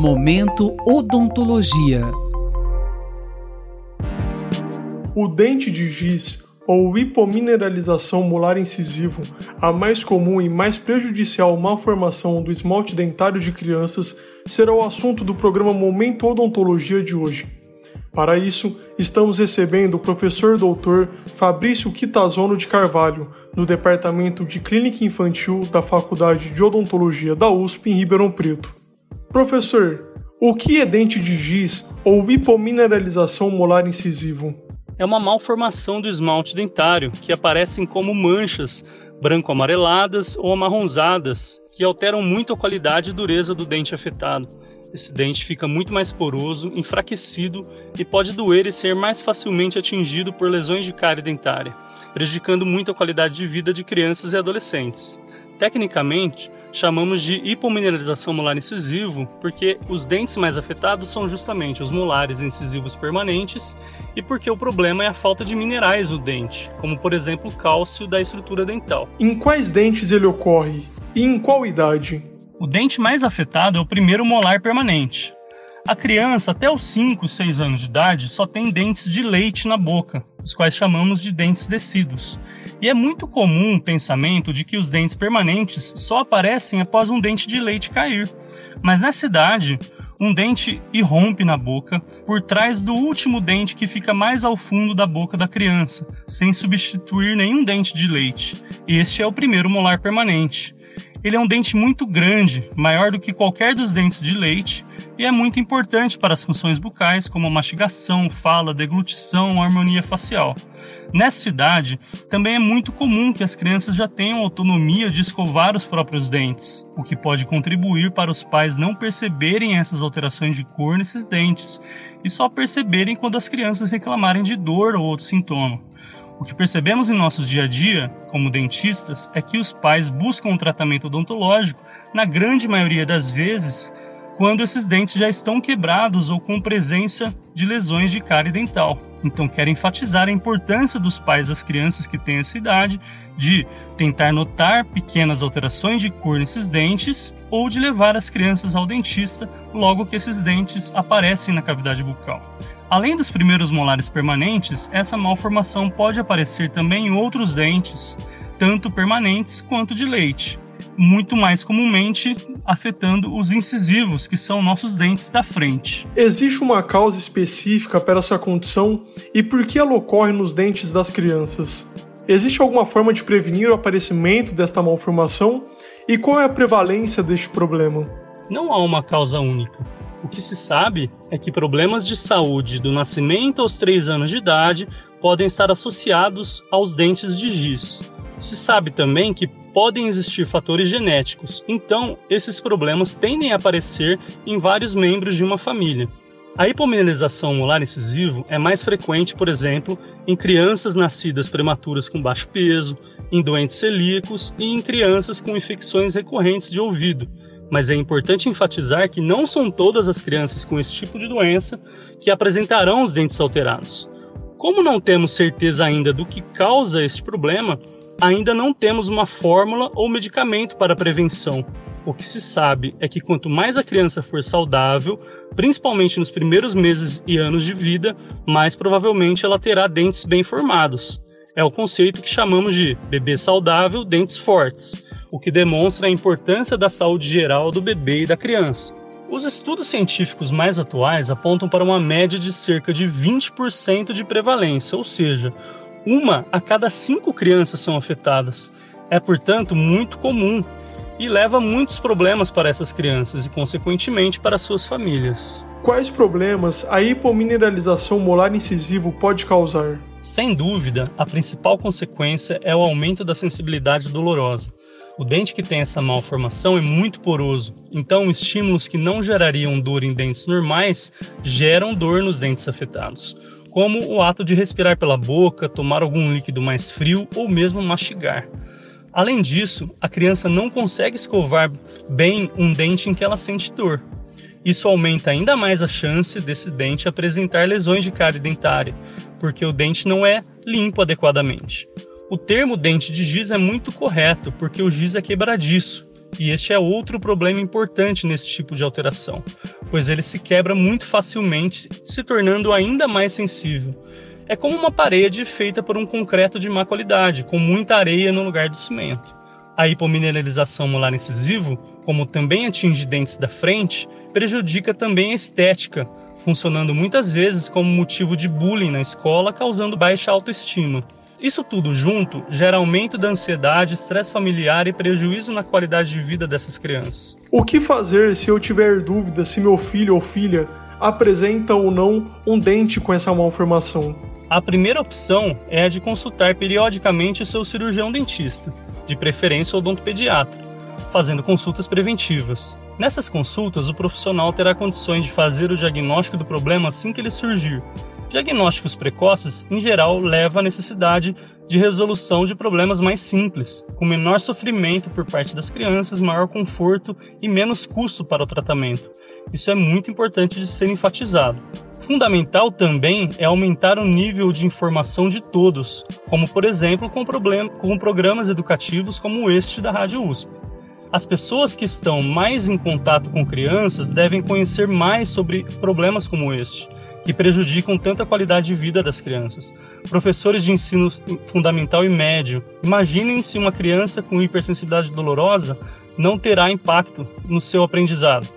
Momento Odontologia. O dente de giz ou hipomineralização molar incisivo, a mais comum e mais prejudicial malformação do esmalte dentário de crianças, será o assunto do programa Momento Odontologia de hoje. Para isso, estamos recebendo o professor doutor Fabrício Quitazono de Carvalho, no Departamento de Clínica Infantil da Faculdade de Odontologia da USP em Ribeirão Preto. Professor, o que é dente de giz ou hipomineralização molar incisivo? É uma malformação do esmalte dentário que aparecem como manchas branco-amareladas ou amarronzadas que alteram muito a qualidade e dureza do dente afetado. Esse dente fica muito mais poroso, enfraquecido e pode doer e ser mais facilmente atingido por lesões de cárie dentária, prejudicando muito a qualidade de vida de crianças e adolescentes. Tecnicamente, chamamos de hipomineralização molar incisivo porque os dentes mais afetados são justamente os molares incisivos permanentes e porque o problema é a falta de minerais no dente, como por exemplo o cálcio da estrutura dental. Em quais dentes ele ocorre e em qual idade? O dente mais afetado é o primeiro molar permanente. A criança, até os 5, 6 anos de idade, só tem dentes de leite na boca, os quais chamamos de dentes descidos. E é muito comum o pensamento de que os dentes permanentes só aparecem após um dente de leite cair. Mas nessa idade, um dente irrompe na boca por trás do último dente que fica mais ao fundo da boca da criança, sem substituir nenhum dente de leite. Este é o primeiro molar permanente. Ele é um dente muito grande, maior do que qualquer dos dentes de leite, e é muito importante para as funções bucais, como mastigação, fala, deglutição, harmonia facial. Nesta idade, também é muito comum que as crianças já tenham autonomia de escovar os próprios dentes, o que pode contribuir para os pais não perceberem essas alterações de cor nesses dentes e só perceberem quando as crianças reclamarem de dor ou outro sintoma. O que percebemos em nosso dia a dia, como dentistas, é que os pais buscam um tratamento odontológico, na grande maioria das vezes, quando esses dentes já estão quebrados ou com presença de lesões de cárie dental. Então, quero enfatizar a importância dos pais das crianças que têm essa idade de tentar notar pequenas alterações de cor nesses dentes ou de levar as crianças ao dentista logo que esses dentes aparecem na cavidade bucal. Além dos primeiros molares permanentes, essa malformação pode aparecer também em outros dentes, tanto permanentes quanto de leite, muito mais comumente afetando os incisivos, que são nossos dentes da frente. Existe uma causa específica para essa condição e por que ela ocorre nos dentes das crianças? Existe alguma forma de prevenir o aparecimento desta malformação e qual é a prevalência deste problema? Não há uma causa única. O que se sabe é que problemas de saúde do nascimento aos 3 anos de idade podem estar associados aos dentes de giz. Se sabe também que podem existir fatores genéticos, então esses problemas tendem a aparecer em vários membros de uma família. A hipomineralização molar incisivo é mais frequente, por exemplo, em crianças nascidas prematuras com baixo peso, em doentes celíacos e em crianças com infecções recorrentes de ouvido, mas é importante enfatizar que não são todas as crianças com esse tipo de doença que apresentarão os dentes alterados. Como não temos certeza ainda do que causa este problema, ainda não temos uma fórmula ou medicamento para prevenção. O que se sabe é que quanto mais a criança for saudável, principalmente nos primeiros meses e anos de vida, mais provavelmente ela terá dentes bem formados. É o conceito que chamamos de bebê saudável, dentes fortes o que demonstra a importância da saúde geral do bebê e da criança. Os estudos científicos mais atuais apontam para uma média de cerca de 20% de prevalência, ou seja, uma a cada cinco crianças são afetadas. É, portanto, muito comum e leva muitos problemas para essas crianças e, consequentemente, para suas famílias. Quais problemas a hipomineralização molar incisivo pode causar? Sem dúvida, a principal consequência é o aumento da sensibilidade dolorosa. O dente que tem essa malformação é muito poroso, então estímulos que não gerariam dor em dentes normais geram dor nos dentes afetados, como o ato de respirar pela boca, tomar algum líquido mais frio ou mesmo mastigar. Além disso, a criança não consegue escovar bem um dente em que ela sente dor. Isso aumenta ainda mais a chance desse dente apresentar lesões de cárie dentária, porque o dente não é limpo adequadamente. O termo dente de giz é muito correto, porque o giz é quebradiço, E este é outro problema importante nesse tipo de alteração, pois ele se quebra muito facilmente, se tornando ainda mais sensível. É como uma parede feita por um concreto de má qualidade, com muita areia no lugar do cimento. A hipomineralização molar incisivo, como também atinge dentes da frente, prejudica também a estética, funcionando muitas vezes como motivo de bullying na escola, causando baixa autoestima. Isso tudo junto gera aumento da ansiedade, estresse familiar e prejuízo na qualidade de vida dessas crianças. O que fazer se eu tiver dúvida se meu filho ou filha apresenta ou não um dente com essa malformação? A primeira opção é a de consultar periodicamente o seu cirurgião dentista, de preferência o odontopediatra, fazendo consultas preventivas. Nessas consultas, o profissional terá condições de fazer o diagnóstico do problema assim que ele surgir, Diagnósticos precoces, em geral, levam à necessidade de resolução de problemas mais simples, com menor sofrimento por parte das crianças, maior conforto e menos custo para o tratamento. Isso é muito importante de ser enfatizado. Fundamental também é aumentar o nível de informação de todos, como por exemplo com, problem com programas educativos como este da Rádio USP. As pessoas que estão mais em contato com crianças devem conhecer mais sobre problemas como este que prejudicam tanto a qualidade de vida das crianças. Professores de ensino fundamental e médio, imaginem se uma criança com hipersensibilidade dolorosa não terá impacto no seu aprendizado.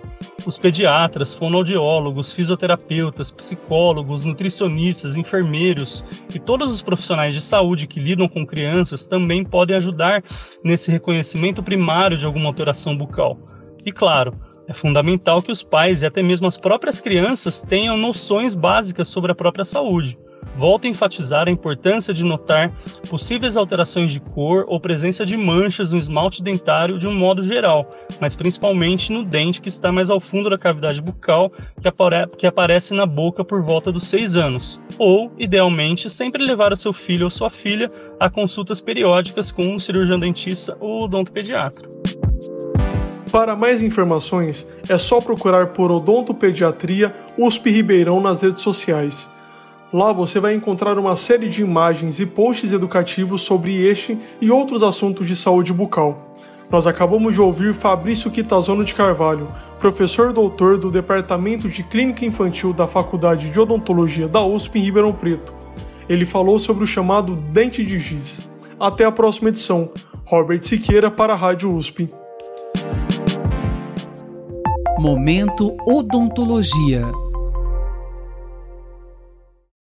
Os pediatras, fonoaudiólogos, fisioterapeutas, psicólogos, nutricionistas, enfermeiros e todos os profissionais de saúde que lidam com crianças também podem ajudar nesse reconhecimento primário de alguma alteração bucal. E claro, é fundamental que os pais e até mesmo as próprias crianças tenham noções básicas sobre a própria saúde. Volto a enfatizar a importância de notar possíveis alterações de cor ou presença de manchas no esmalte dentário de um modo geral, mas principalmente no dente que está mais ao fundo da cavidade bucal que, apare que aparece na boca por volta dos 6 anos. Ou, idealmente, sempre levar o seu filho ou sua filha a consultas periódicas com um cirurgião dentista ou odontopediatra. Para mais informações, é só procurar por Odontopediatria USP Ribeirão nas redes sociais. Lá você vai encontrar uma série de imagens e posts educativos sobre este e outros assuntos de saúde bucal. Nós acabamos de ouvir Fabrício Quitazono de Carvalho, professor doutor do Departamento de Clínica Infantil da Faculdade de Odontologia da USP em Ribeirão Preto. Ele falou sobre o chamado dente de giz. Até a próxima edição. Robert Siqueira para a Rádio USP. Momento Odontologia.